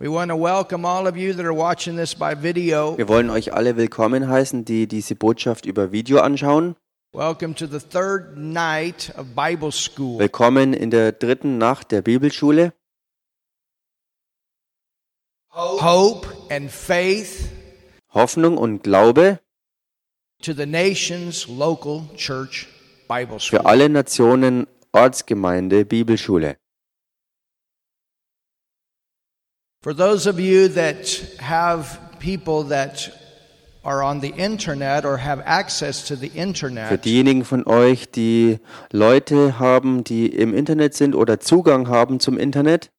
Wir wollen euch alle willkommen heißen, die diese Botschaft über Video anschauen. Welcome to the third night of Bible school. Willkommen in der dritten Nacht der Bibelschule. Hope and faith Hoffnung und Glaube to the nations local church Bible school. für alle Nationen Ortsgemeinde Bibelschule. For those of you that have people that are on the internet or have access to the Für internet, diejenigen von euch, die Leute haben, die im Internet sind oder Zugang haben zum Internet,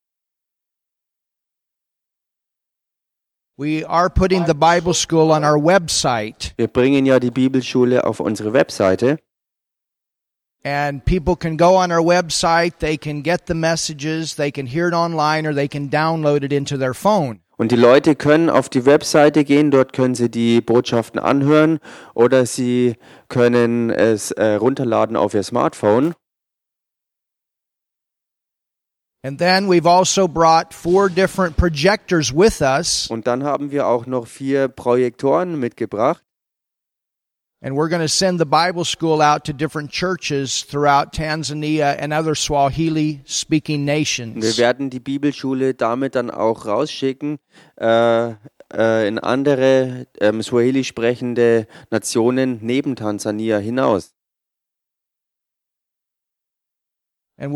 we are putting the Bible school on our website. wir bringen ja die Bibelschule auf unsere Webseite And people can go on our website, they can get the messages, they can hear it online, or they can download it into their phone. Und die Leute können auf die Webseite gehen, dort können sie die Botschaften anhören oder sie können es äh, runterladen auf ihr Smartphone. And then we've also brought four different projectors with us, Und dann haben wir auch noch vier Projektoren mitgebracht. And we're going to send the Bible school out to different churches throughout Tanzania and other Swahili speaking Und wir nations. werden die Bibelschule damit dann auch rausschicken äh, äh, in andere ähm, Swahili sprechende Nationen neben Tansania hinaus. Und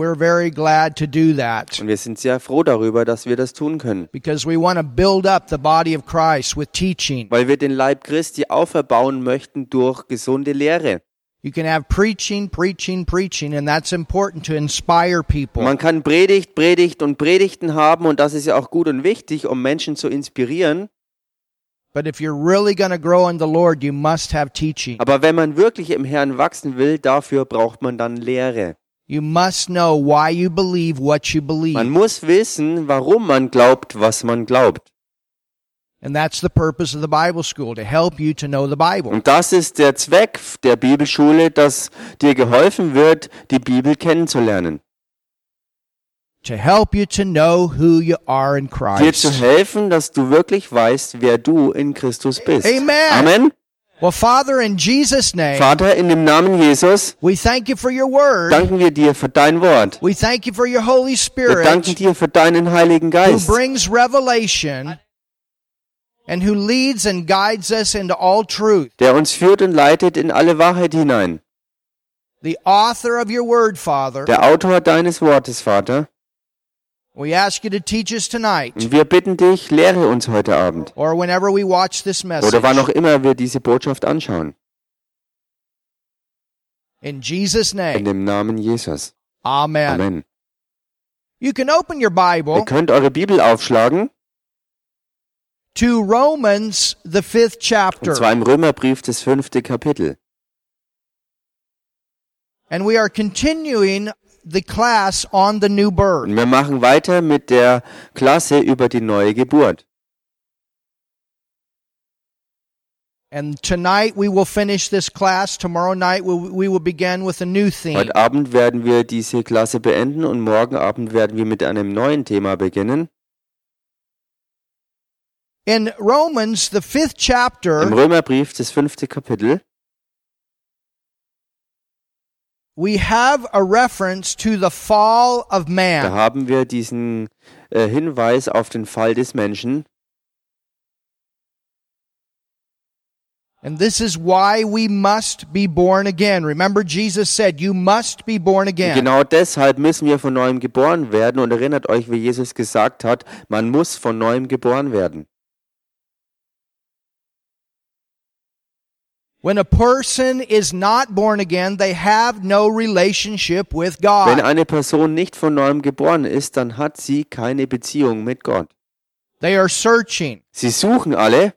wir sind sehr froh darüber, dass wir das tun können. because we want to build up the body of Christ with teaching. Weil wir den Leib Christi auferbauen möchten durch gesunde Lehre. You can have preaching, preaching, preaching, and that's important to inspire people. Man kann Predigt, Predigt und Predigten haben und das ist ja auch gut und wichtig, um Menschen zu inspirieren. But if you're really going to grow in the Lord, you must have teaching. Aber wenn man wirklich im Herrn wachsen will, dafür braucht man dann Lehre. You must know why you believe what you believe. Man muss wissen, warum man glaubt, was man glaubt. And that's the purpose of the Bible school, to help you to know the Bible. Und das ist der Zweck der Bibelschule, dass dir geholfen wird, die Bibel kennenzulernen. To help you to know who you are in Dir zu Christ. helfen, dass du wirklich weißt, wer du in Christus bist. Amen. Amen. Well, Father, in Jesus' name, Vater, in dem Namen Jesus we thank you for your word. danken wir dir für dein Wort. We thank you for your Holy Wir Spirit danken dir für deinen Heiligen who Geist, brings revelation and who leads and guides us into all truth. der uns führt und leitet in alle Wahrheit hinein. The author of your word, Father, Der Autor deines Wortes, Vater. Wir bitten dich, lehre uns heute Abend. or whenever we watch this message. Oder wann auch immer wir diese Botschaft anschauen. In Jesus' In name, dem Namen Jesus. amen. Amen. You can open your Ihr könnt eure Bibel aufschlagen. to Romans, the fifth Und chapter. zwar im Römerbrief, das fünfte Kapitel. And we are continuing the class on the new birth. Wir machen weiter mit der Klasse über die neue Geburt. And tonight we will finish this class. Tomorrow night we, we will begin with a new theme. Heute Abend werden wir diese Klasse beenden und morgen Abend werden wir mit einem neuen Thema beginnen. In Romans, the fifth Im chapter, Römerbrief, das fünfte Kapitel, we have a reference to the fall of da man. haben wir diesen äh, Hinweis auf den Fall des Menschen. And this is why we must be born again. Remember, Jesus said, You must be born again. genau deshalb müssen wir von neuem geboren werden. Und erinnert euch, wie Jesus gesagt hat, man muss von neuem geboren werden. When a person is not born again, they have no relationship with Wenn God. eine Person nicht von neuem geboren ist, dann hat sie keine Beziehung mit Gott. They are searching, Sie suchen alle,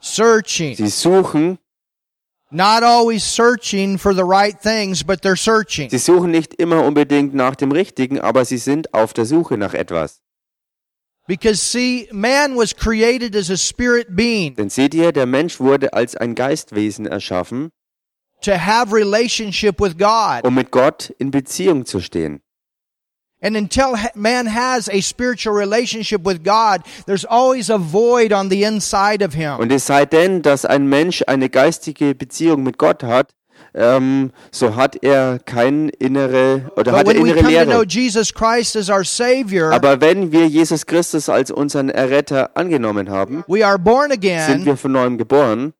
searching, sie suchen, not always searching for the right things, but they're searching. sie suchen nicht immer unbedingt nach dem Richtigen, aber sie sind auf der Suche nach etwas. Because see, man was created as a spirit being Denn seht ihr, der Mensch wurde als ein Geistwesen erschaffen, to have relationship with God. um mit Gott in Beziehung zu stehen. And until man has a spiritual relationship with God, there's always a void on the inside of him. Und es sei denn, dass ein Mensch eine geistige Beziehung mit Gott hat, ähm, so hat er keine innere oder But hat er innere Savior, Aber wenn wir Jesus Christus als unseren Erretter angenommen haben, we are born sind again, wir von neuem geboren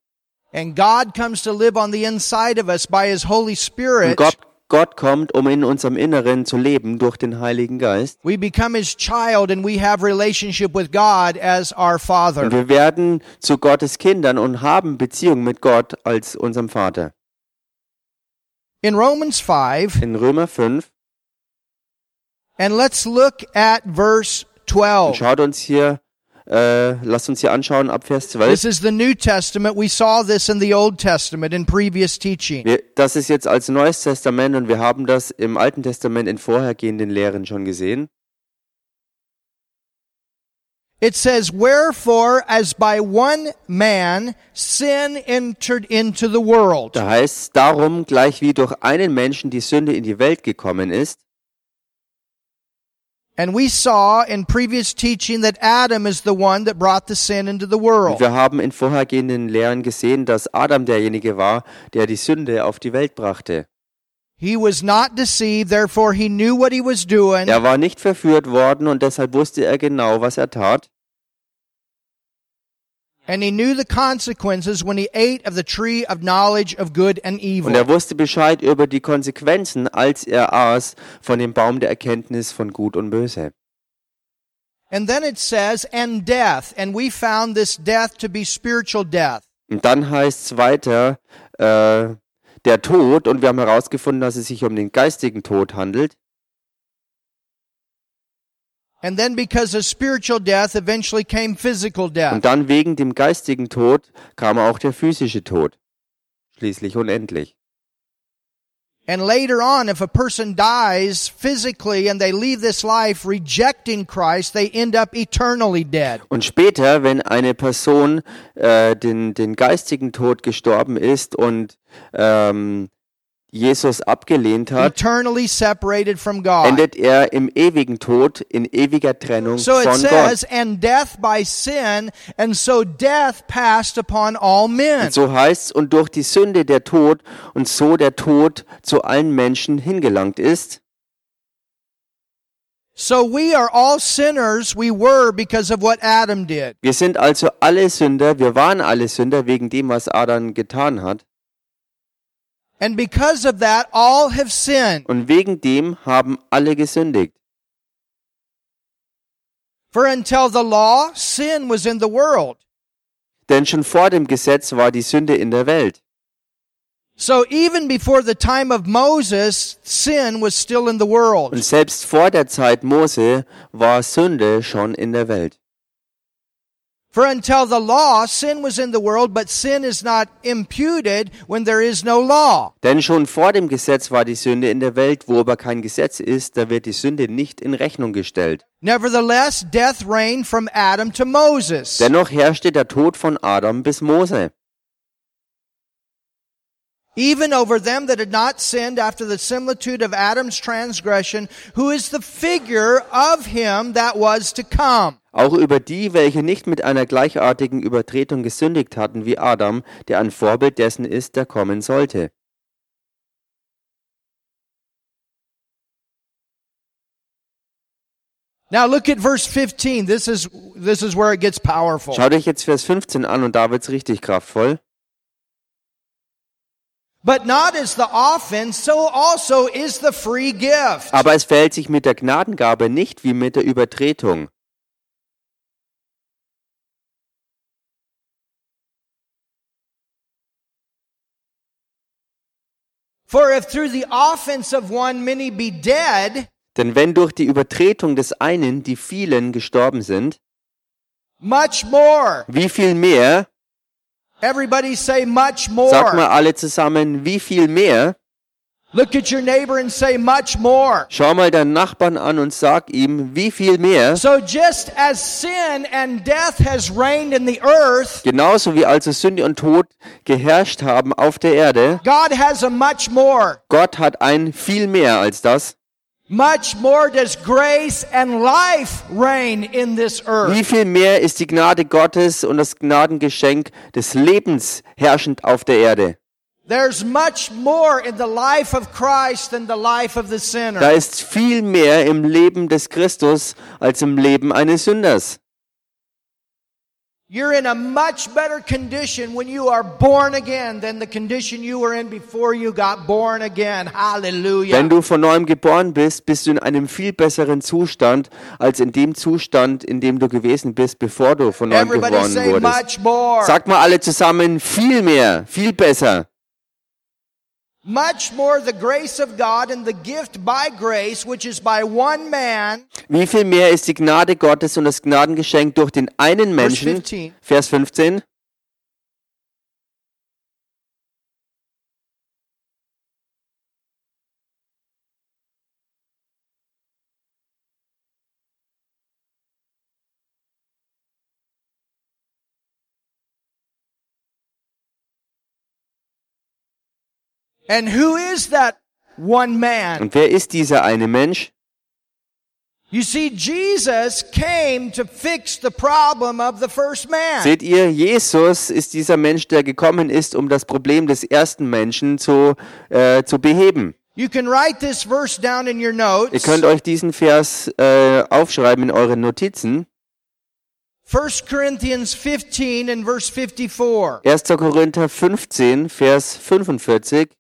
and God comes to live on the inside of us by His Holy und Spirit. Gott, Gott kommt, um in unserem Inneren zu leben durch den Heiligen Geist. We become His child and we have relationship with God as our Und Father. wir werden zu Gottes Kindern und haben Beziehung mit Gott als unserem Vater. In Romans 5, In Römer 5, and let's look at verse und 12. schaut uns hier, äh, lasst uns hier anschauen ab Vers 12. This is the New Testament. We saw this in the Old Testament in previous teaching. Wir, das ist jetzt als Neues Testament und wir haben das im Alten Testament in vorhergehenden Lehren schon gesehen. It says, Wherefore, as by one man sin entered into the world. Da heißt darum, gleich wie durch einen Menschen die Sünde in die Welt gekommen ist, And we saw in previous teaching that Adam is the one that brought the sin into the und world. wir haben in vorhergehenden Lehren gesehen, dass Adam derjenige war, der die Sünde auf die Welt brachte. He was not deceived, therefore he knew what he was doing. Er war nicht verführt worden und deshalb wusste er genau, was er tat. And he knew the consequences when he ate of the tree of knowledge of good and Und evil. er wusste Bescheid über die Konsequenzen, als er aß von dem Baum der Erkenntnis von Gut und Böse. And then it says, and death. And we found this death to be spiritual death. Und dann heißt es weiter, äh, der Tod, und wir haben herausgefunden, dass es sich um den geistigen Tod handelt. Und dann wegen dem geistigen Tod kam auch der physische Tod. Schließlich und endlich. And later on, if a person dies physically and they leave this life rejecting Christ, they end up eternally dead. Und später, wenn eine Person äh, den, den geistigen Tod gestorben ist und ähm, Jesus abgelehnt hat, Eternally separated from God. endet er im ewigen Tod, in ewiger Trennung So it von says, Gott. and death by sin, and so death passed upon all men. Und so heißt es, und durch die Sünde der Tod, und so der Tod zu allen Menschen hingelangt ist. So we are all sinners, we were because of what Adam did. Wir sind also alle Sünder, wir waren alle Sünder wegen dem, was Adam getan hat. And because of that, all have sinned. Und wegen dem haben alle gesündigt. For until the law, sin was in the world. Denn schon vor dem Gesetz war die Sünde in der Welt. So even before the time of Moses, sin was still in the Und world. selbst vor der Zeit Mose war Sünde schon in der Welt. For until the law, sin was in the world, but sin is not imputed when there is no law. Denn schon vor dem Gesetz war die Sünde in der Welt, wo aber kein Gesetz ist, da wird die Sünde nicht in Rechnung gestellt. Nevertheless, death reigned from Adam to Moses. Dennoch herrschte der Tod von Adam bis Mose. even over them that had not sinned after the similitude of Adam's transgression, who is the figure of him that was to come. Auch über die, welche nicht mit einer gleichartigen Übertretung gesündigt hatten wie Adam, der ein Vorbild dessen ist, der kommen sollte. Now look at verse 15. This is this is where it gets powerful. Schaut euch jetzt Vers 15 an und da wird's richtig kraftvoll. But not as the offense, so also is the free gift. Aber es verhält sich mit der Gnadengabe nicht wie mit der Übertretung. For if through the offense of one many be dead, Denn wenn durch die Übertretung des einen die vielen gestorben sind, much more. wie viel mehr, Everybody say much sag more. mal alle zusammen, wie viel mehr, Look at your neighbor and say much more. schau mal deinen Nachbarn an und sag ihm, wie viel mehr, So just as sin and death has reigned in the earth, genauso wie also Sünde und Tod geherrscht haben auf der Erde, God has a much more. Gott hat ein viel mehr als das. much more does grace and life reign in this earth. Wie viel mehr ist die Gnade Gottes und das Gnadengeschenk des Lebens herrschend auf der Erde? There's much more in the life of Christ than the life of the Da sinner. ist viel mehr im Leben des Christus als im Leben eines Sünders. You're in a much better condition when you are born again than the condition you were in before you got born again. Hallelujah. Wenn du von neuem geboren bist, bist du in einem viel besseren Zustand als in dem Zustand, in dem du gewesen bist, bevor du von neuem Everybody geboren say wurdest. much more. Sag mal alle zusammen, viel mehr, viel besser. Much more the grace of God and the gift by grace, which is by one man. Wie viel mehr ist die Gnade Gottes und das Gnadengeschenk durch den einen Menschen? 15. Vers 15. And who is that one man? Und wer ist dieser eine Mensch? You see, Jesus came to fix the problem of the first man. Seht ihr, Jesus ist dieser Mensch, der gekommen ist, um das Problem des ersten Menschen zu, äh, zu beheben. You can write this verse down in your Ihr notes. könnt euch diesen Vers äh, aufschreiben in euren Notizen. 1 Corinthians 15 and verse 54. 1. Korinther 15, Vers 45.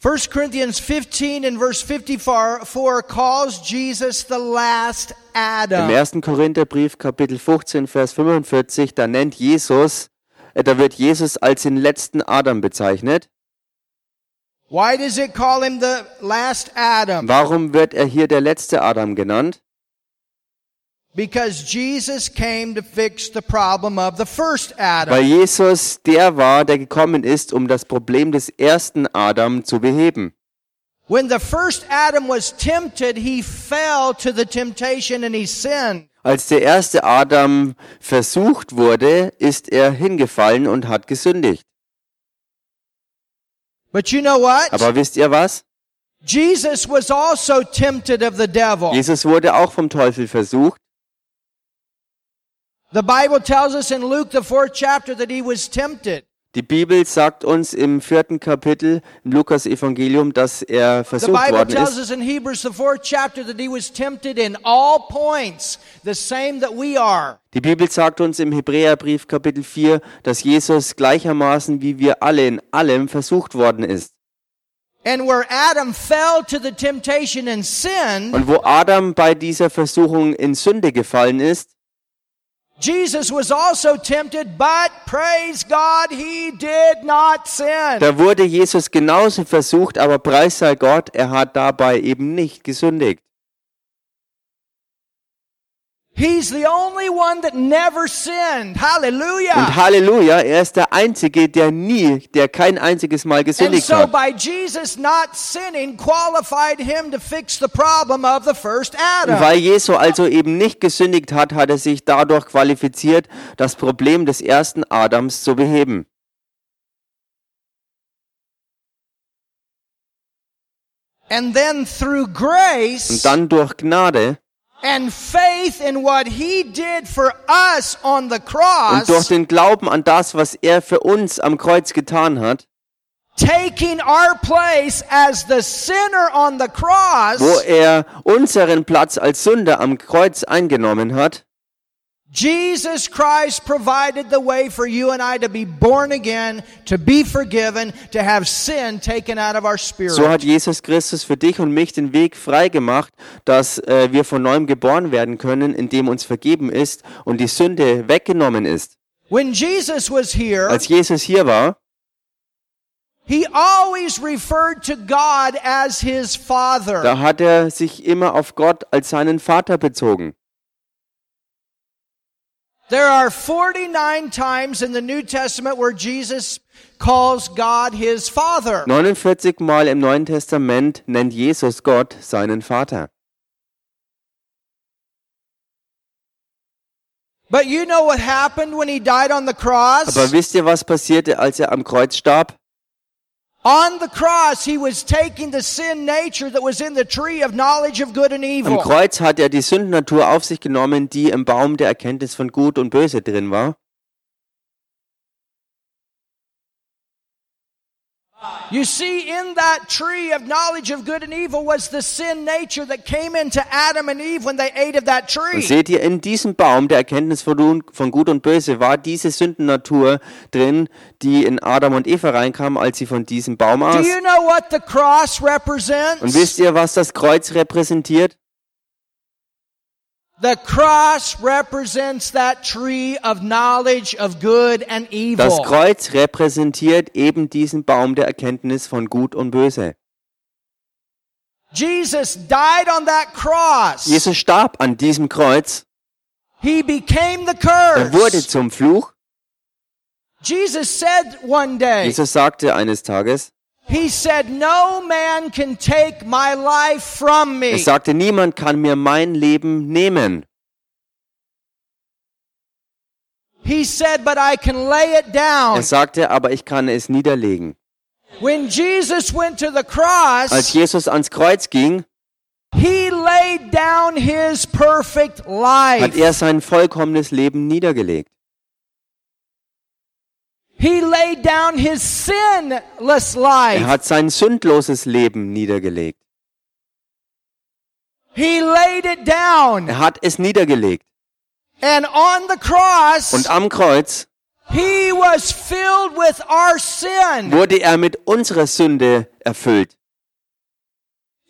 1 Corinthians 15 and verse 54 calls Jesus the last Im Adam. 1. Korintherbrief, Kapitel 15, Vers 45, da nennt Jesus, äh, da wird Jesus als den letzten Adam bezeichnet. Why does it call him the last Adam? Warum wird er hier der letzte Adam genannt? Because Jesus came to fix the problem of the first Weil Adam. Jesus der war, der gekommen ist, um das Problem des ersten Adam zu beheben. When the first Adam was tempted, he fell to the temptation and he sinned. Als der erste Adam versucht wurde, ist er hingefallen und hat gesündigt. But you know what? Aber wisst ihr was? Jesus was also tempted of the devil. Jesus wurde auch vom Teufel versucht. The Bible tells us in Luke, the fourth chapter, that he was tempted. Die Bibel sagt uns im vierten Kapitel im Lukas Evangelium, dass er The versucht Bible worden tells ist. us in Hebrews, the fourth chapter, that he was tempted in all points, the same that we are. Die Bibel sagt uns im Hebräerbrief Kapitel 4, dass Jesus gleichermaßen wie wir alle in allem versucht worden ist. And where Adam fell to the temptation and sinned, Und wo Adam bei dieser Versuchung in Sünde gefallen ist, Jesus was also tempted, but praise God, he did not sin. da wurde Jesus genauso versucht, aber preis sei Gott, er hat dabei eben nicht gesündigt. He's the only one that never sinned. Und Hallelujah. Halleluja, er ist der Einzige, der nie, der kein einziges Mal And gesündigt so hat. by Jesus not sinning qualified him to fix the problem of the first Und Adam. weil Jesu also eben nicht gesündigt hat, hat er sich dadurch qualifiziert, das Problem des ersten Adams zu beheben. And then through Und grace dann durch Gnade and faith in what he did for us on the und cross, durch den Glauben an das, was er für uns am Kreuz getan hat, taking our place as the sinner on the wo er unseren Platz als Sünder am Kreuz eingenommen hat, Jesus Christ provided the way for you and I to be born again, to be forgiven, to have sin taken out of our spirit. so hat Jesus Christus für dich und mich den Weg frei gemacht, dass äh, wir von neuem geboren werden können, indem uns vergeben ist und die Sünde weggenommen ist. when Jesus was here, Als Jesus hier war, he always referred to God as his father. da hat er sich immer auf Gott als seinen Vater bezogen. There are 49 times in the New Testament where Jesus calls God his father. 49 Mal im Neuen Testament nennt Jesus Gott seinen Vater. But you know what happened when he died on the cross? Aber wisst ihr, was passierte, als er am Kreuz starb? Am evil. Kreuz hat er die Sündennatur auf sich genommen, die im Baum der Erkenntnis von Gut und Böse drin war. You see, in that tree of knowledge of good and evil was the sin nature that came into Adam and Eve when they ate of that Und tree. seht ihr, in diesem Baum der Erkenntnis von von Gut und Böse war diese Sündennatur drin, die in Adam und Eva reinkam, als sie von diesem Baum Do aß. you know what the cross Und represents? wisst ihr, was das Kreuz repräsentiert? The cross represents that tree of knowledge of good and evil. Das. Kreuz repräsentiert eben diesen Baum der Erkenntnis von Gut und Böse. Jesus died on that cross. Jesus starb an diesem Kreuz. He became the curse. Er wurde zum Fluch. Jesus said one day, Jesus sagte eines Tages, He said, No man can take my life from er me. sagte, niemand kann mir mein Leben nehmen. He said, But I can lay it down. Er sagte, aber ich kann es niederlegen. When Jesus went to the Als cross, Jesus ans Kreuz ging, he laid down his perfect hat life. er sein vollkommenes Leben niedergelegt. He laid down his sinless Er life. hat sein sündloses Leben niedergelegt. He laid it down. Er hat es niedergelegt. And on the Und cross, am Kreuz he was filled with our sin. wurde er mit unserer Sünde erfüllt.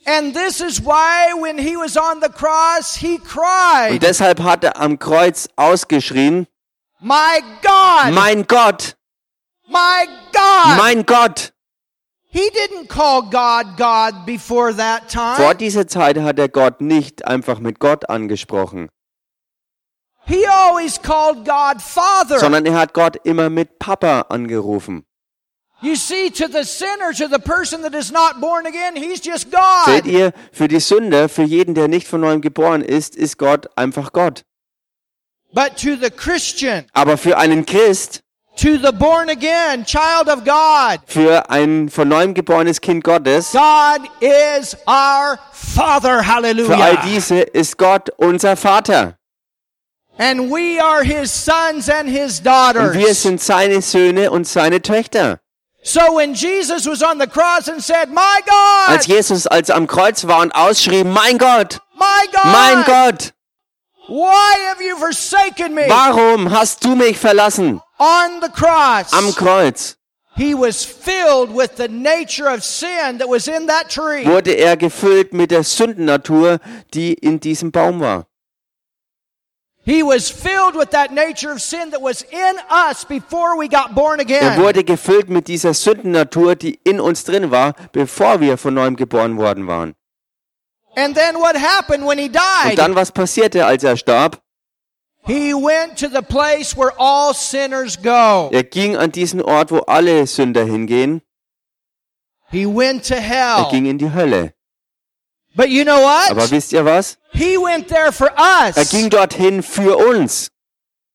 And this is why when he was on the cross, he Und cried, deshalb hat er am Kreuz ausgeschrien, My God, mein Gott, my God. mein Gott. He didn't call God God before that Vor time. dieser Zeit hat er Gott nicht einfach mit Gott angesprochen, He always called God Father. sondern er hat Gott immer mit Papa angerufen. You see, to the sinner, to the person that is not born again, he's just Seht God. ihr, für die Sünder, für jeden, der nicht von neuem geboren ist, ist Gott einfach Gott. But to the Christian, Aber für einen Christ, to the born again child of God, für ein von neuem geborenes Kind Gottes, God is our Father. Hallelujah. für all diese ist Gott unser Vater. And we are his sons and his daughters. Und wir sind seine Söhne und seine Töchter. So when Jesus was on the cross and said, My God!" Als Jesus als am Kreuz war und ausschrie, mein Gott, my God, mein Gott, warum hast du mich verlassen? On the cross, Am Kreuz he was filled with the nature of sin that was in that tree. wurde er gefüllt mit der Sündennatur, die in diesem Baum war. He was filled with that nature of sin that was in us before we got born Er wurde gefüllt mit dieser Sündennatur, die in uns drin war, bevor wir von neuem geboren worden waren. And then what happened when he Und died? dann, was passierte, als er starb? He went to the place where all sinners go. Er ging an diesen Ort, wo alle Sünder hingehen. He went to Er hell. ging in die Hölle. But you know Aber what? wisst ihr was? He went there for Er us. ging dorthin für uns.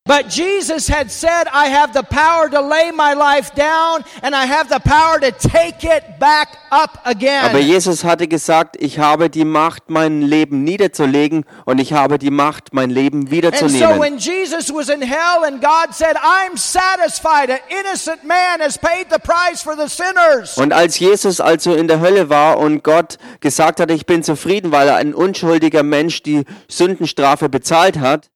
But Jesus had said, I have the power to lay my life down and I have the power to take it back up Aber again. Jesus hatte gesagt, ich habe die Macht, mein Leben niederzulegen und ich habe die Macht, mein Leben And so wiederzunehmen. when Jesus was in hell and God said, I'm satisfied, an innocent man has paid the price for the sinners. Und als Jesus also in der Hölle war und Gott gesagt hat, ich bin zufrieden, weil er ein unschuldiger Mensch die Sündenstrafe bezahlt hat,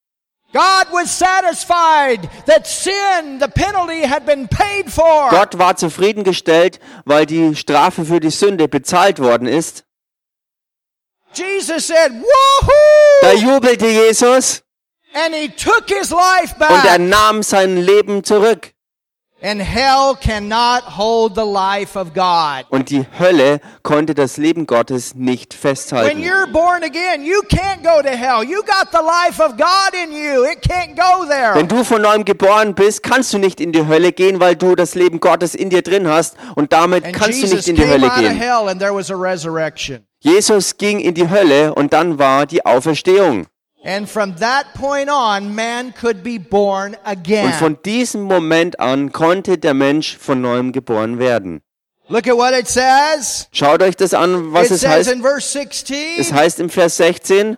Gott war zufriedengestellt, weil die Strafe für die Sünde bezahlt worden ist. Jesus said, Da Woohoo! jubelte Jesus And he took his life und er back. nahm sein Leben zurück. And hell cannot hold the life of God. Und die Hölle konnte das Leben Gottes nicht When festhalten. you're born again, you can't go to hell. You got the life of God in you. It can't go there. Wenn du von neuem geboren bist, kannst du nicht in die Hölle gehen, weil du das Leben Gottes in dir drin hast und damit And kannst du Jesus nicht in die Hölle gehen. hell and there was a resurrection. Jesus ging in die Hölle und dann war die Auferstehung. And from that point on, man could be born Und again. von diesem Moment an konnte der Mensch von neuem geboren werden. Look at what it says. Schaut euch das an, was it es says heißt. in verse 16, Es heißt im Vers 16,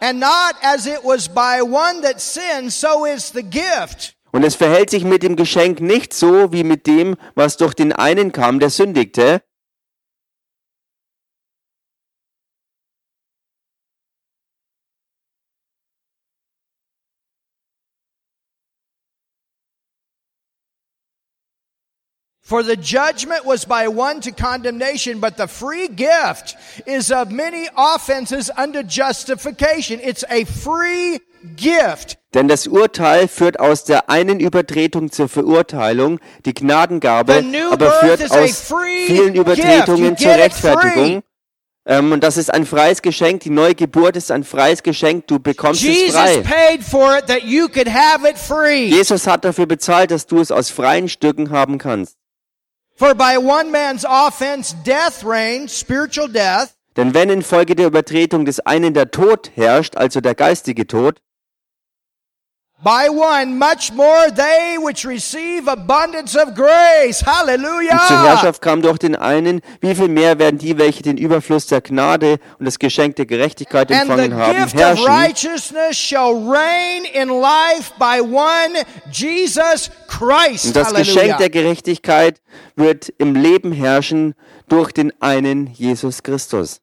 and not as it was by one that sinned, so is the gift. und es verhält sich mit dem Geschenk nicht so wie mit dem, was durch den einen kam, der sündigte, For the judgment was by one to condemnation, but the free gift is of many offenses unto justification. It's a free gift. Denn das Urteil führt aus der einen Übertretung zur Verurteilung, die Gnadengabe aber führt aus vielen. Übertretungen zur Rechtfertigung. Ähm, und das ist ein freies Geschenk. Die neue Geburt ist ein freies Geschenk. Du bekommst es Jesus frei. paid for it that you could have it free. Jesus hat dafür bezahlt, dass du es aus freien Stücken haben kannst. For by one man's offense, death reigned, spiritual death. Denn wenn infolge der Übertretung des einen der Tod herrscht, also der geistige Tod, By one, much more they which receive abundance of grace. und zur Hallelujah. Herrschaft kam durch den einen, wie viel mehr werden die, welche den Überfluss der Gnade und das Geschenk der Gerechtigkeit And the empfangen haben, gift of herrschen. righteousness shall reign in life by one Jesus Christ. Und das Geschenk der Hallelujah. Gerechtigkeit wird im Leben herrschen durch den einen Jesus Christus.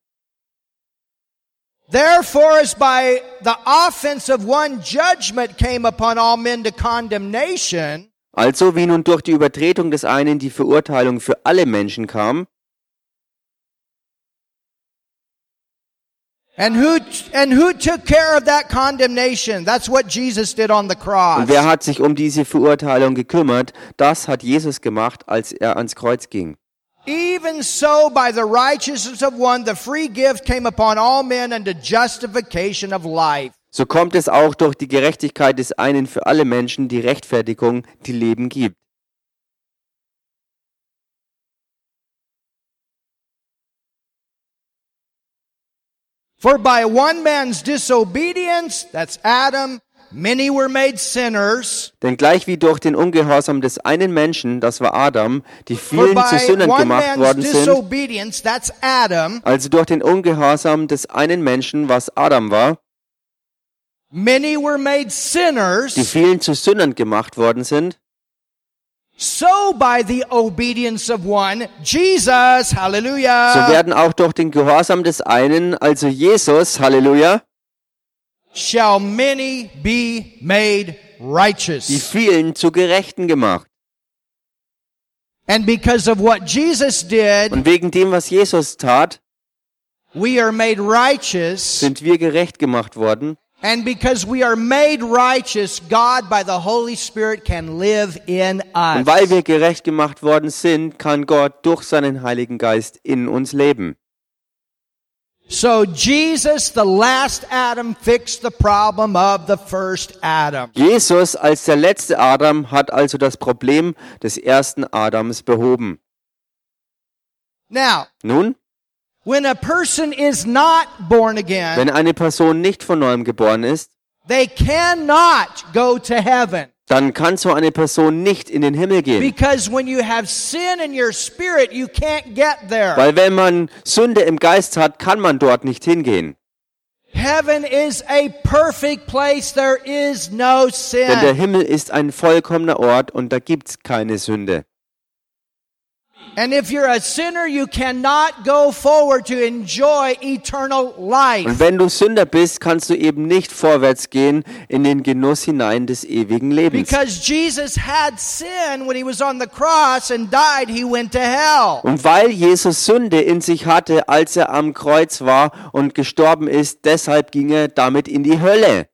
Therefore, as by the offense of one judgment came upon all men to condemnation, Also wie nun durch die Übertretung des einen die Verurteilung für alle Menschen kam, and who and who took care of that condemnation? That's what Jesus did on the cross. und wer hat sich um diese Verurteilung gekümmert, das hat Jesus gemacht, als er ans Kreuz ging. Even so, by the righteousness of one, the free gift came upon all men unto justification of life. So kommt es auch durch die Gerechtigkeit des einen für alle Menschen die Rechtfertigung, die Leben gibt. For by one man's disobedience, that's Adam, many were made sinners. Denn gleich wie durch den Ungehorsam des einen Menschen, das war Adam, die vielen zu Sündern gemacht worden sind, also durch den Ungehorsam des einen Menschen, was Adam war, many were made die sinners. vielen zu Sündern gemacht worden sind, So by the obedience of one, Jesus, so hallelujah, werden auch durch den Gehorsam des einen, also Jesus, Halleluja, shall many be made die righteous. vielen zu Gerechten gemacht. And because of what Jesus did, Und wegen dem, was Jesus tat, we are made righteous. sind wir gerecht gemacht worden. And because we are made righteous, God by the Holy Spirit can live in Und us. weil wir gerecht gemacht worden sind, kann Gott durch seinen Heiligen Geist in uns leben. So Jesus, the last Adam, fixed the problem of the first Adam. Jesus als der letzte Adam hat also das Problem des ersten Adams behoben. Now, Nun, when a person is not born again, wenn eine Person nicht von neuem geboren ist, they cannot go to heaven. Dann kann so eine Person nicht in den Himmel gehen. Because when you have sin in your spirit, you can't get there. Weil wenn man Sünde im Geist hat, kann man dort nicht hingehen. Is no Denn der. Himmel ist ein vollkommener Ort und da gibt's keine Sünde. And if you're a sinner, you cannot go forward to enjoy eternal Und life. wenn du Sünder bist, kannst du eben nicht vorwärts gehen in den Genuss hinein des ewigen Lebens. Because Jesus had sin when he was on the cross and died, he went to hell. Und weil Jesus Sünde in sich hatte, als er am Kreuz war und gestorben ist, deshalb ging er damit in die Hölle.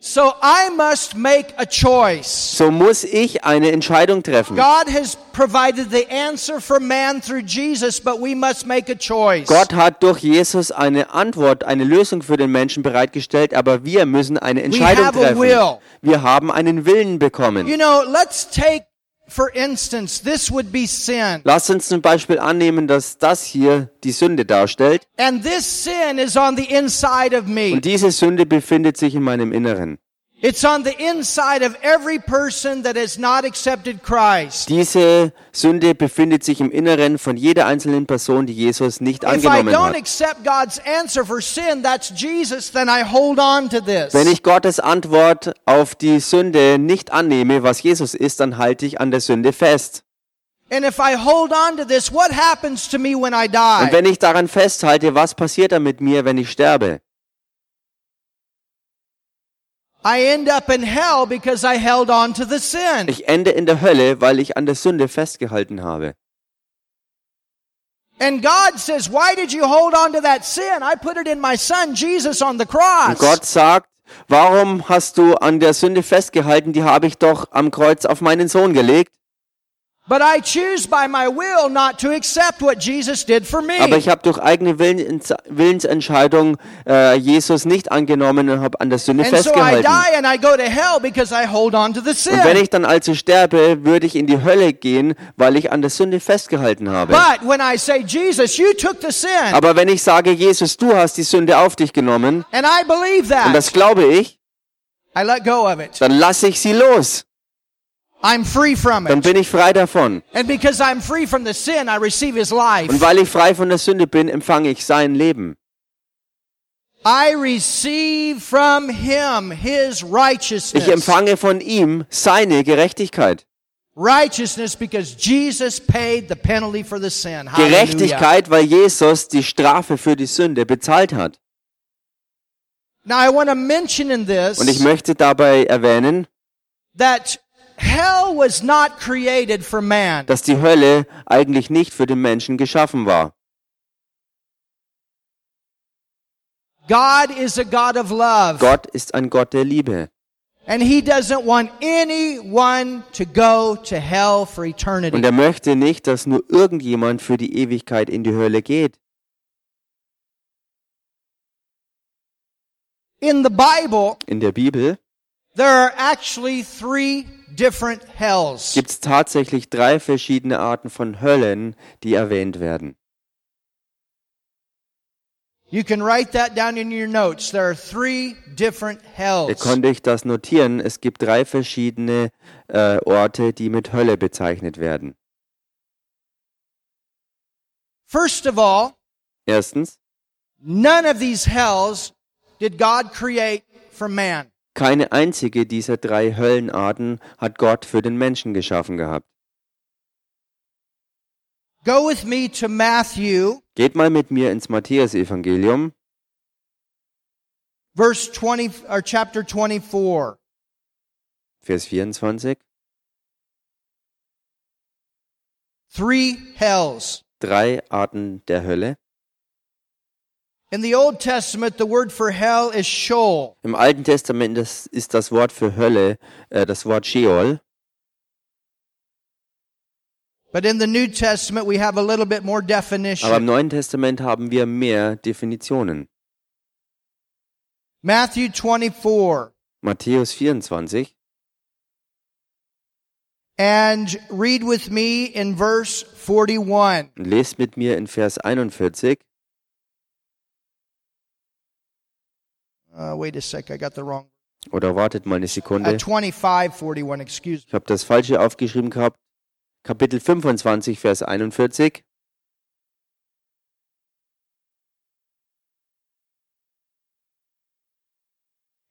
So I must make a choice. So muss ich eine Entscheidung treffen. God has provided the answer for man through Jesus, but we must make a choice. Gott hat durch Jesus eine Antwort, eine Lösung für den Menschen bereitgestellt, aber wir müssen eine Entscheidung have a treffen. will. Wir haben einen Willen bekommen. You know, let's take, for instance, this would be sin. Lasst uns zum Beispiel annehmen, dass das hier die Sünde darstellt. And this sin is on the inside of me. Und diese Sünde befindet sich in meinem Inneren. It's on the inside of every person that has not accepted Christ. Diese Sünde befindet sich im Inneren von jeder einzelnen Person, die Jesus nicht If I angenommen don't hat. accept God's answer for sin, that's Jesus, then I hold on to this. Wenn ich Gottes Antwort auf die Sünde nicht annehme, was Jesus ist, dann halte ich an der Sünde fest. And if I hold on to this, what happens to me when I Und die? wenn ich daran festhalte, was passiert dann mit mir, wenn ich sterbe? Ich ende in der Hölle, weil ich an der Sünde festgehalten habe. And God says, why did you hold on to that sin? I put it in my son Jesus on the Und cross. Gott sagt, warum hast du an der Sünde festgehalten? Die habe ich doch am Kreuz auf meinen Sohn gelegt. Aber ich habe durch eigene Willen, Willensentscheidung äh, Jesus nicht angenommen und habe an der Sünde and so I festgehalten. die and I go to hell because I hold on to the sin. Und wenn ich dann also sterbe, würde ich in die Hölle gehen, weil ich an der Sünde festgehalten habe. but when I say, Jesus, you took the sin, Aber wenn ich sage, Jesus, du hast die Sünde auf dich genommen, and I believe und das glaube ich, I let go of it. dann lasse ich sie los. I'm free from Dann it. bin ich frei davon. And because I'm free from the sin, I receive his life. Und weil ich frei von der Sünde bin, empfange ich sein Leben. I receive from him his Ich righteousness. empfange von ihm seine Gerechtigkeit. Righteousness because Jesus paid the penalty for the sin. Hallelujah. Gerechtigkeit, weil Jesus die Strafe für die Sünde bezahlt hat. Now I want to mention in this Und ich möchte dabei erwähnen, that hell was not created for man. dass die Hölle eigentlich nicht für den Menschen geschaffen war. God is a God of love. Gott ist ein Gott der Liebe. And he doesn't want anyone to go to hell for eternity. Und er möchte nicht, dass nur irgendjemand für die Ewigkeit in die Hölle geht. In the Bible, In der Bibel gibt es tatsächlich drei verschiedene Arten von Höllen, die erwähnt werden. You can write that down in your notes. There are three different Ihr hells. könnt euch das notieren. Es gibt drei verschiedene äh, Orte, die mit Hölle bezeichnet werden. First of all, Erstens, none of these hells did God create for man. Keine einzige dieser drei Höllenarten hat Gott für den Menschen geschaffen gehabt. Go with me to Matthew, Geht mal mit mir ins Matthäusevangelium, verse 20 or chapter 24. Vers 24. Three hells. Drei Arten der Hölle. In the Old Testament, the word for hell is Sheol. Im Alten Testament das ist das Wort für Hölle äh, das Wort Sheol. But in the New Testament, we have a little bit more Aber im. Neuen Testament haben wir mehr Definitionen. Matthew 24. Matthäus 24. And read with me in verse 41. Und lest mit mir in Vers 41. Uh, wait a sec, I got the wrong. Oder wartet mal eine Uh, Sekunde. 25, 41, excuse me. Ich habe das falsche aufgeschrieben gehabt. Kapitel 25, Vers 41.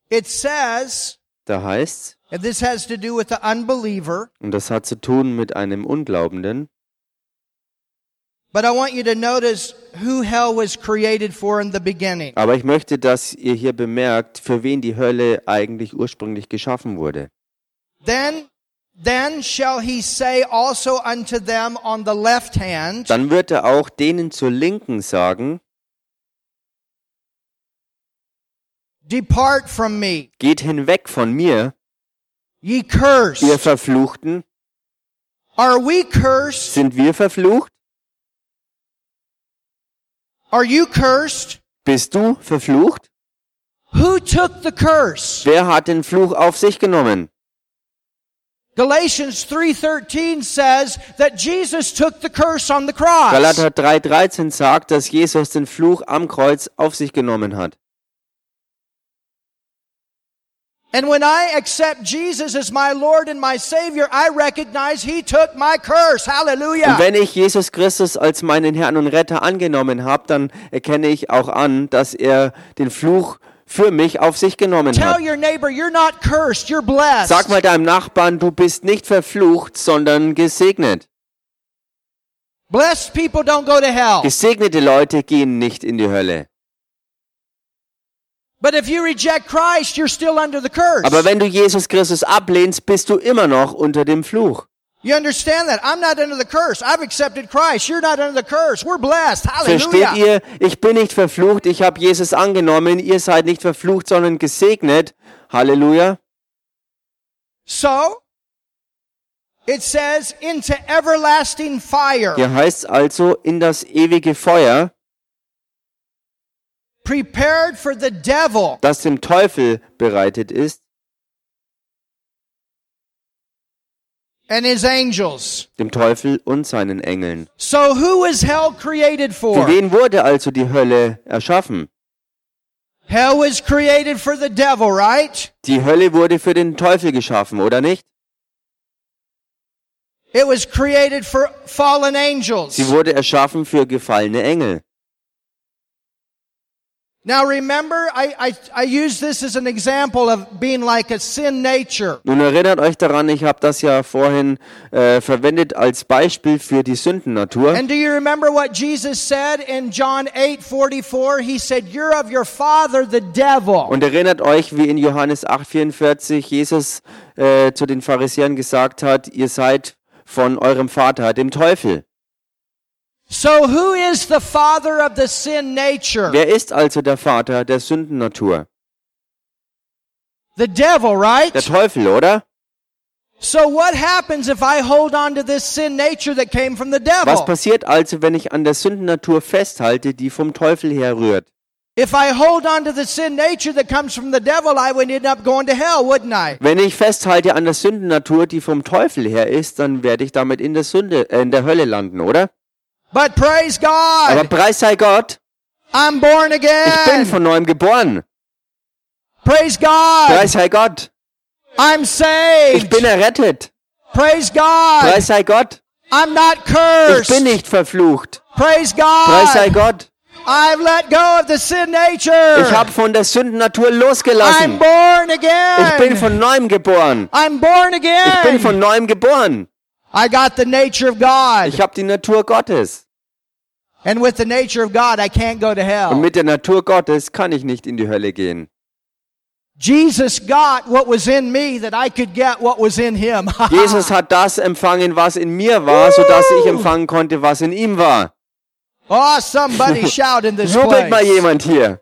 It says, Da heißt's, and this has to do with the unbeliever, und das hat zu tun mit einem Unglaubenden. Aber ich möchte, dass ihr hier bemerkt, für wen die Hölle eigentlich ursprünglich geschaffen wurde. Then, then shall he say also unto them on the left hand, Dann wird er auch denen zur Linken sagen, Depart from me, geht hinweg von mir, ye cursed. ihr Verfluchten. Are we cursed? Sind wir verflucht? Are you cursed? Bist du verflucht? Who took the curse? Wer hat den Fluch auf sich genommen? Galatians 3:13 says that Jesus took the curse on the cross. Galater 3,13 sagt, dass Jesus den Fluch am Kreuz auf sich genommen hat. And when I accept Jesus as my Lord and my Savior, I recognize He took my curse. Und Hallelujah. wenn ich Jesus Christus als meinen Herrn und Retter angenommen habe, dann erkenne ich auch an, dass er den Fluch für mich auf sich genommen Tell hat. your neighbor, you're not cursed, you're blessed. Sag mal deinem Nachbarn, du bist nicht verflucht, sondern gesegnet. Blessed people don't go to hell. Gesegnete Leute gehen nicht in die Hölle. But if you reject Christ, you're still under the curse. Aber wenn du Jesus Christus ablehnst, bist du immer noch unter dem Fluch. You understand that? I'm not under the curse. I've accepted Christ. You're not under the curse. We're blessed. Versteht Hallelujah. ihr? Ich bin nicht verflucht, ich habe Jesus angenommen, ihr seid nicht verflucht, sondern gesegnet. Halleluja. So, it says, into everlasting fire, Hier heißt also in das ewige Feuer, prepared for the devil das dem Teufel bereitet ist, and his angels. dem Teufel und seinen Engeln. So, who is hell created Für for? wen wurde also die Hölle erschaffen? Hell was created for the devil, right? Die Hölle wurde für den Teufel geschaffen, oder nicht? It was created for fallen angels. Sie wurde erschaffen für gefallene Engel. Now remember, I, I, I use this as an example of being like a sin nature. Nun erinnert euch daran, ich habe das ja vorhin äh, verwendet als Beispiel für die Sündennatur. And do you remember what Jesus said in John 8 44? He said, You're of your father, the devil. Und erinnert euch, wie in Johannes 8,44 Jesus äh, zu den Pharisäern gesagt hat, ihr seid von eurem Vater, dem Teufel. So who is the father of the sin nature? Wer ist also der Vater der Sündennatur? The devil, right? Der Teufel, oder? So what happens if I hold on to this sin nature that came from the Was devil? passiert also, wenn ich an der Sündennatur festhalte, die vom Teufel herrührt? If I hold on to the sin nature that comes from the devil, I would end up going to hell, wouldn't I? Wenn ich festhalte an der Sündennatur, die vom Teufel her ist, dann werde ich damit in der Sünde, äh, in der Hölle landen, oder? But praise Aber God, preis sei Gott, I'm born ich bin again. von neuem geboren. Praise God, Preis sei Gott, I'm ich saved. bin errettet. Praise God, Preis sei Gott, I'm not ich cursed. bin nicht verflucht. Praise Preis sei God, Gott, I've let go of the sin nature. ich habe von der Sündennatur I'm losgelassen. born Ich bin again. von neuem geboren. I'm born Ich bin again. von neuem geboren. I got the nature of God. Ich habe die Natur Gottes. And with the nature of God, I can't go to Und hell. mit der Natur Gottes kann ich nicht in die Hölle gehen. Jesus got what was in me that I could get what was in him. Jesus hat das empfangen, was in mir war, sodass ich empfangen konnte, was in ihm war. oh, somebody shout in this Jubelt mal jemand hier.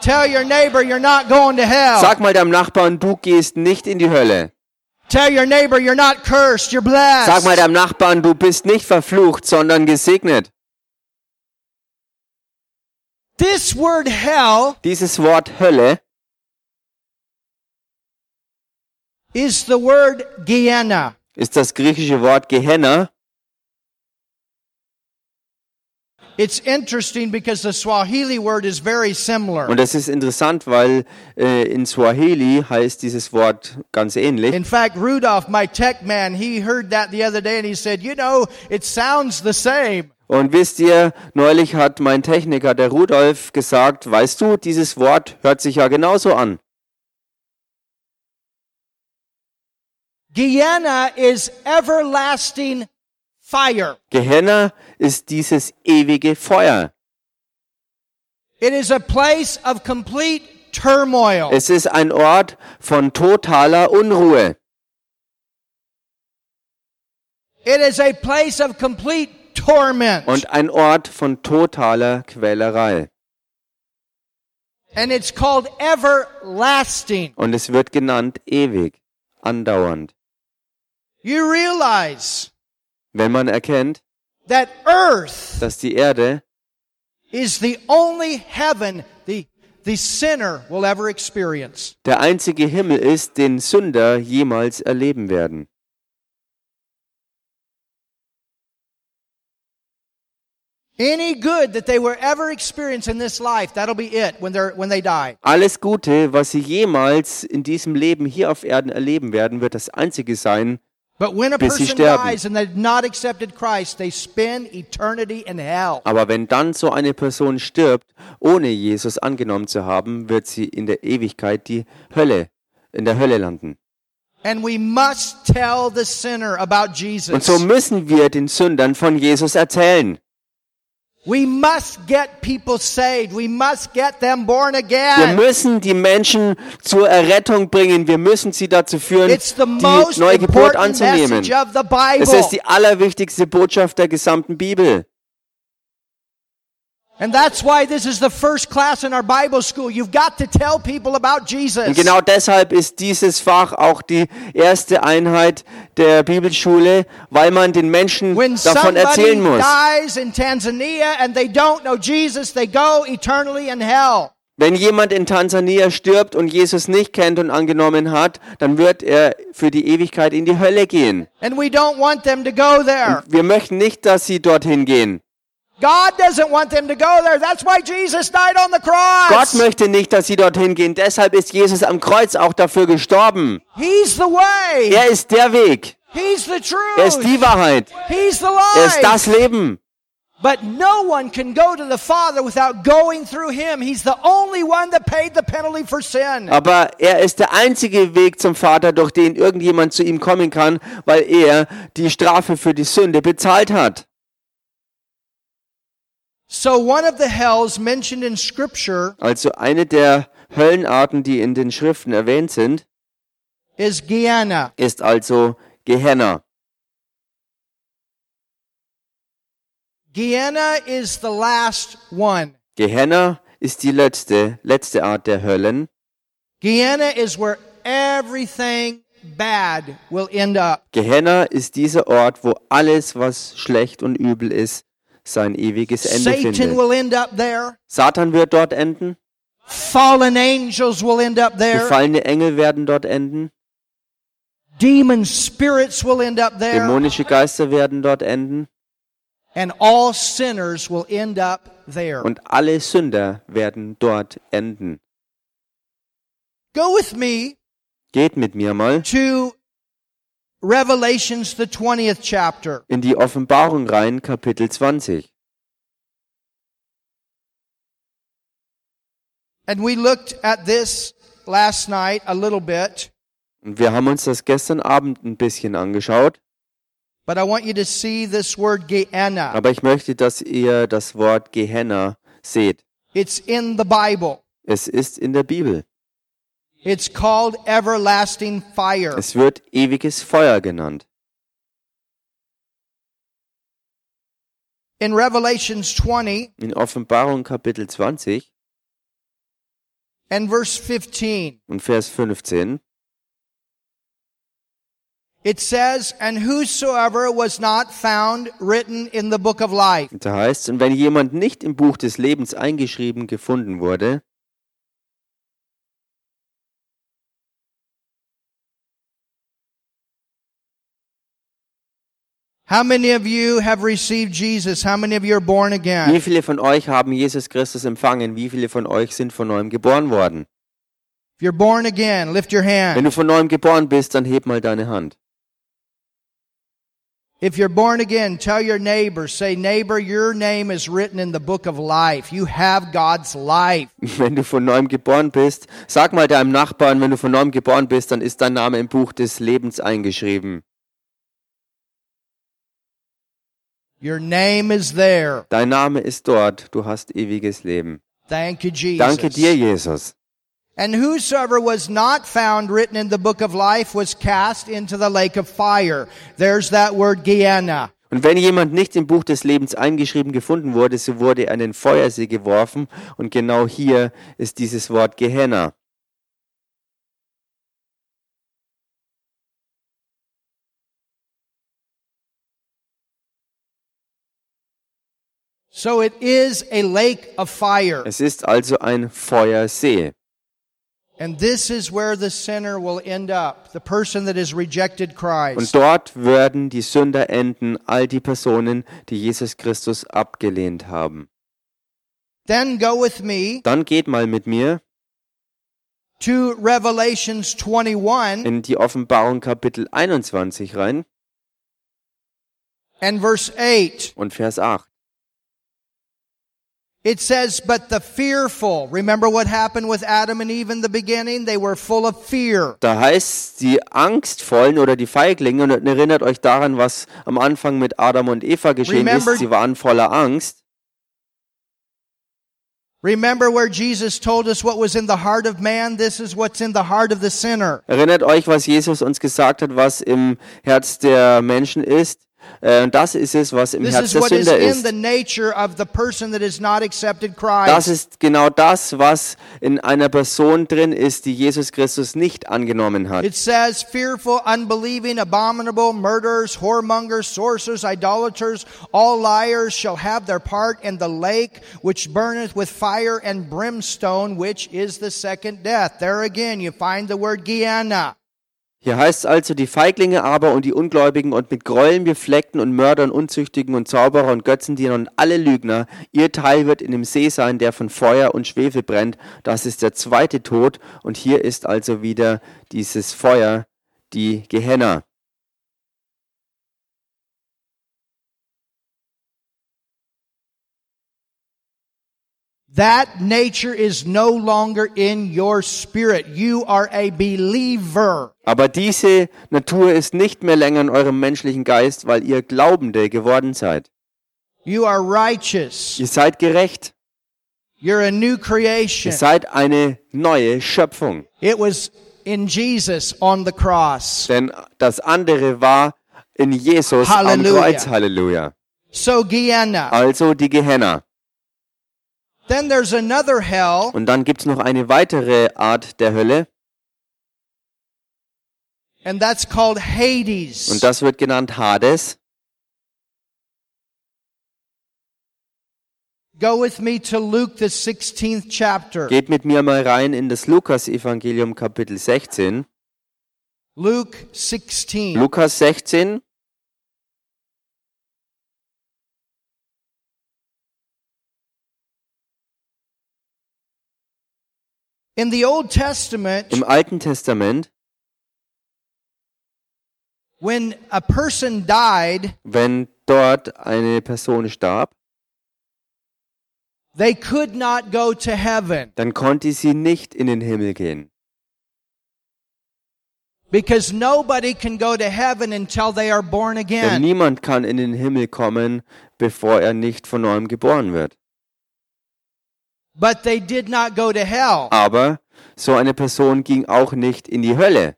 Tell your neighbor you're not going to hell. Sag mal deinem Nachbarn, du gehst nicht in die Hölle. Tell your neighbor you're not cursed, you're blessed. Sag mal deinem Nachbarn, du bist nicht verflucht, sondern gesegnet. this word hell Dieses Wort Hölle is the word Gehenna. ist das griechische Wort Gehenna. It's interesting because the Swahili word is very similar. Und das ist interessant, weil äh, in Swahili heißt dieses Wort ganz ähnlich. In fact, Rudolph, my tech man, he heard that the other day and he said, you know, it sounds the same. Und wisst ihr, neulich hat mein Techniker, der Rudolf, gesagt, weißt du, dieses Wort hört sich ja genauso an. Gehenna is everlasting fire. Gehenna ist dieses ewige Feuer. It is a place of complete turmoil. Es ist ein Ort von totaler Unruhe. It is a place of complete torment. Und ein Ort von totaler Quälerei. And it's called everlasting. Und es wird genannt ewig, andauernd. You realize Wenn man erkennt, that earth dass die Erde is the only heaven the, the sinner will ever experience. der einzige Himmel ist, den Sünder jemals erleben werden. Any good that they will ever experience in this life, that'll be it when they're when they die. Alles Gute, was sie jemals in diesem Leben hier auf Erden erleben werden, wird das einzige sein. But when a Bis sie person sterben. dies and they've not accepted Christ, they spend eternity in hell. Aber wenn dann so eine Person stirbt, ohne Jesus angenommen zu haben, wird sie in der Ewigkeit die Hölle, in der Hölle landen. And we must tell the sinner about Und so müssen wir den Sündern von Jesus erzählen. We must get people saved. We must get them born Wir again. müssen die Menschen zur Errettung bringen. Wir müssen sie dazu führen, It's the die most neue Geburt important anzunehmen. Es ist die allerwichtigste Botschaft der gesamten Bibel. Und genau deshalb ist dieses Fach auch die erste Einheit der Bibelschule, weil man den Menschen When davon erzählen muss. dies in Tanzania and they don't know Jesus, they go eternally in hell. Wenn jemand in Tansania stirbt und Jesus nicht kennt und angenommen hat, dann wird er für die Ewigkeit in die Hölle gehen. And we don't want them to go there. Wir möchten nicht, dass sie dorthin gehen. God doesn't want them to go there. That's why Jesus died on the Gott cross. möchte nicht, dass sie dorthin gehen. Deshalb ist Jesus am Kreuz auch dafür gestorben. He's the way. Er ist der Weg. He's the Er ist truth. die Wahrheit. He's the Er ist das life. Leben. But no one can go to the Father without going through him. He's the only one that paid the penalty for sin. Aber er ist der einzige Weg zum Vater, durch den irgendjemand zu ihm kommen kann, weil er die Strafe für die Sünde bezahlt hat. Also eine der Höllenarten, die in den Schriften erwähnt sind, ist also Gehenna. Gehenna is the last one. Gehenna ist die letzte, letzte Art der Höllen. Gehenna is where everything bad will end up. Gehenna ist dieser Ort, wo alles, was schlecht und übel ist, sein ewiges Ende Satan findet. will end up there. Satan wird dort enden, Fallen angels will end up there. gefallene Engel werden dort enden, Demon spirits will end up there. dämonische Geister werden dort enden And all sinners will end up there. und alle Sünder werden dort enden. Go with me Geht mit mir mal to Revelations, the 20th chapter. in die Offenbarung rein, Kapitel 20. And we looked at this last night a little bit, Und wir haben uns das gestern Abend ein bisschen angeschaut, but I want you to see this word Gehenna. aber ich möchte, dass ihr das Wort Gehenna seht. It's in the Bible. Es ist in der Bibel. It's called everlasting fire. Es wird ewiges Feuer genannt. In Revelations 20 In Offenbarung Kapitel 20 and verse 15, und Vers 15 it says, And whosoever was not found written in the book of life da heißt und wenn jemand nicht im Buch des Lebens eingeschrieben gefunden wurde, How many of you have received Jesus? How many of you are born wie again? viele von euch haben Jesus Christus empfangen? Wie viele von euch sind von neuem geboren worden? If you're born again, lift your Wenn hand. du von neuem geboren bist, dann heb mal deine Hand. If you're born again, tell your neighbor, say, neighbor, your name is written in the book of life. You have God's life. Wenn du von neuem geboren bist, sag mal deinem Nachbarn, wenn du von neuem geboren bist, dann ist dein Name im Buch des Lebens eingeschrieben. Your name is there. Dein Name ist dort, du hast ewiges Leben. Thank you, Jesus. Danke dir, Jesus. And whosoever was not found written in the book of life was cast into the lake of fire. There's that word Gehenna. Und wenn jemand nicht im Buch des Lebens eingeschrieben gefunden wurde, so wurde er in den Feuersee geworfen. Und genau hier ist dieses Wort Gehenna. So it is a lake of fire. Es ist also ein Feuersee. And this is where the sinner will end up, the person that has rejected Und Christ. dort werden die Sünder enden, all die Personen, die Jesus Christus abgelehnt haben. Then go with me Dann geht mal mit mir to Revelations 21 in die Offenbarung Kapitel 21 rein and verse 8. und Vers 8. It says, But the fearful, remember what happened with Adam and Eve in the beginning? They were full of fear. Da heißt die Angstvollen oder die Feiglinge und erinnert euch daran, was am Anfang mit Adam und Eva geschehen Remember- ist. Sie waren voller Angst. Remember where Jesus told us what was in the heart of man? This is what's in the heart of the sinner. Erinnert euch, was Jesus uns gesagt hat, was im Herz der Menschen ist. Äh, das ist es, was im Herz is der what is Sünder in ist. the nature of the person that has not accepted Das Christ. ist genau das, was in einer Person drin ist, die Jesus Christus nicht angenommen hat. It says, fearful, unbelieving, abominable, murderers, whoremongers, sorcerers, idolaters, all liars shall have their part in the lake which burneth with fire and brimstone, which is the second death. There again, you find the word Gehenna. Hier heißt es also, die Feiglinge aber und die Ungläubigen und mit Gräueln befleckten und Mördern, Unzüchtigen und Zauberer und Götzendiener und alle Lügner, ihr Teil wird in dem See sein, der von Feuer und Schwefel brennt. Das ist der zweite Tod. Und hier ist also wieder dieses Feuer, die Gehenna. That nature is no longer in your spirit. You are a believer. Aber diese Natur ist nicht mehr länger in eurem menschlichen Geist, weil ihr Glaubende geworden seid. You are righteous. Ihr seid gerecht. You're a new Ihr creation. seid eine neue Schöpfung. It was in Jesus on the cross. Denn das andere war in Jesus Halleluja. am Kreuz. Halleluja. So Gehenna. Also die Gehenna. Then there's another hell, Und dann gibt's noch eine weitere Art der Hölle. and that's called Hades. Und das wird genannt Hades. Go with me to Luke, the 16th chapter. Geht mit mir mal rein in das Lukas-Evangelium Kapitel 16. Luke 16. Lukas 16. Im Alten Testament, when a person died, wenn dort eine Person starb, they could not go to heaven dann konnte sie nicht in den Himmel gehen. because nobody can go to heaven until they are born Denn again. niemand kann in den Himmel kommen, bevor er nicht von neuem geboren wird. But they did not go to hell. Aber so eine Person ging auch nicht in die Hölle.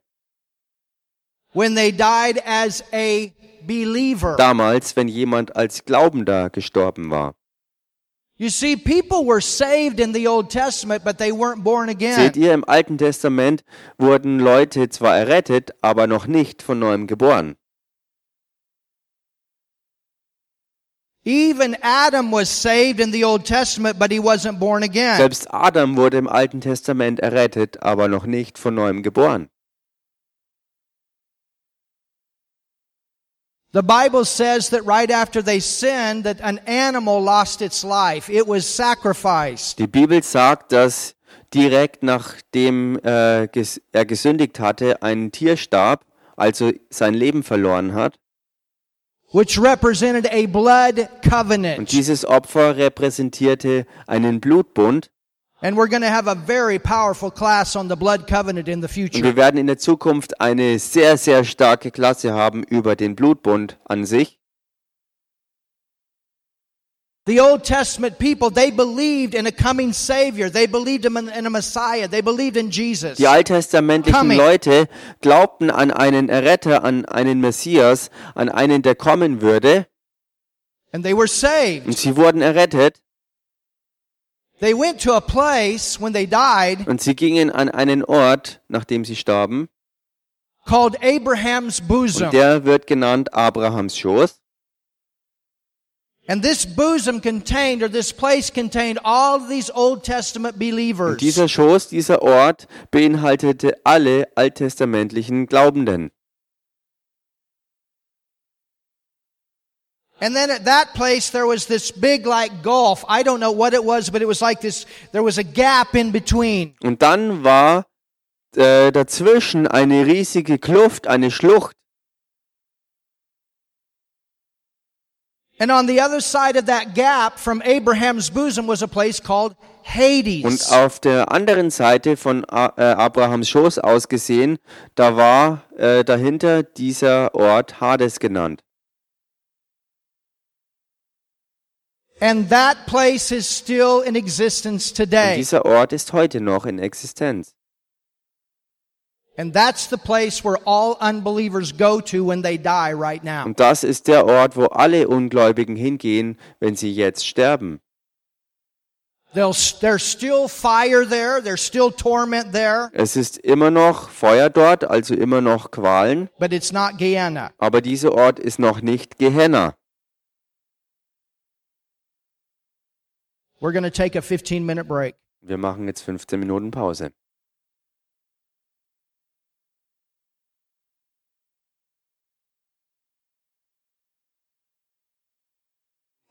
When they died as a believer. Damals, wenn jemand als Glaubender gestorben war. You see, people were saved in the Old Testament, but they weren't born Seht again. ihr, im Alten Testament wurden Leute zwar errettet, aber noch nicht von neuem geboren. Even Adam was saved in the Old Testament, but he wasn't born again. Selbst Adam wurde im Alten Testament errettet, aber noch nicht von neuem geboren. The Bible says that right after they sinned, that an animal lost its life. It was sacrificed. Die Bibel sagt, dass direkt nachdem äh, ges er gesündigt hatte, ein Tier starb, also sein Leben verloren hat. Which represented a blood Und covenant. dieses Opfer repräsentierte einen Blutbund. And we're going to have a very powerful class on the blood covenant in the Und future. wir werden in der Zukunft eine sehr, sehr starke Klasse haben über den Blutbund an sich. The Old Testament people, they believed in a coming Savior. They believed in a Messiah. They believed in Jesus. Die alttestamentlichen Coming. Leute glaubten an einen Erretter, an einen Messias, an einen, der kommen würde. And they were Und saved. sie wurden errettet. They went to a place when they died Und sie gingen an einen Ort, nachdem sie starben. called Abraham's bosom. Und der wird genannt Abrahams Schoß. And this bosom contained, or this place contained all these Old Testament believers. Und dieser Schoß, dieser Ort beinhaltete alle alttestamentlichen Glaubenden. And then at that place there was this big like gulf. I don't know what it was, but it was like this, there was a gap in between. Und dann war äh, dazwischen eine riesige Kluft, eine Schlucht. And on the other side of that gap from Abraham's bosom was a place called Hades. Und auf der anderen Seite von äh, Abrahams Schoß aus gesehen, da war äh, dahinter dieser Ort Hades genannt. And that place is still in existence Und today. dieser Ort ist heute noch in Existenz. Und das ist der Ort, wo alle Ungläubigen hingehen, wenn sie jetzt sterben. They'll, there's still fire there. There's still torment there, Es ist immer noch Feuer dort, also immer noch Qualen, but it's not Gehenna. aber dieser Ort ist noch nicht Gehenna. We're going to take a 15 minute break. Wir machen jetzt 15 Minuten Pause.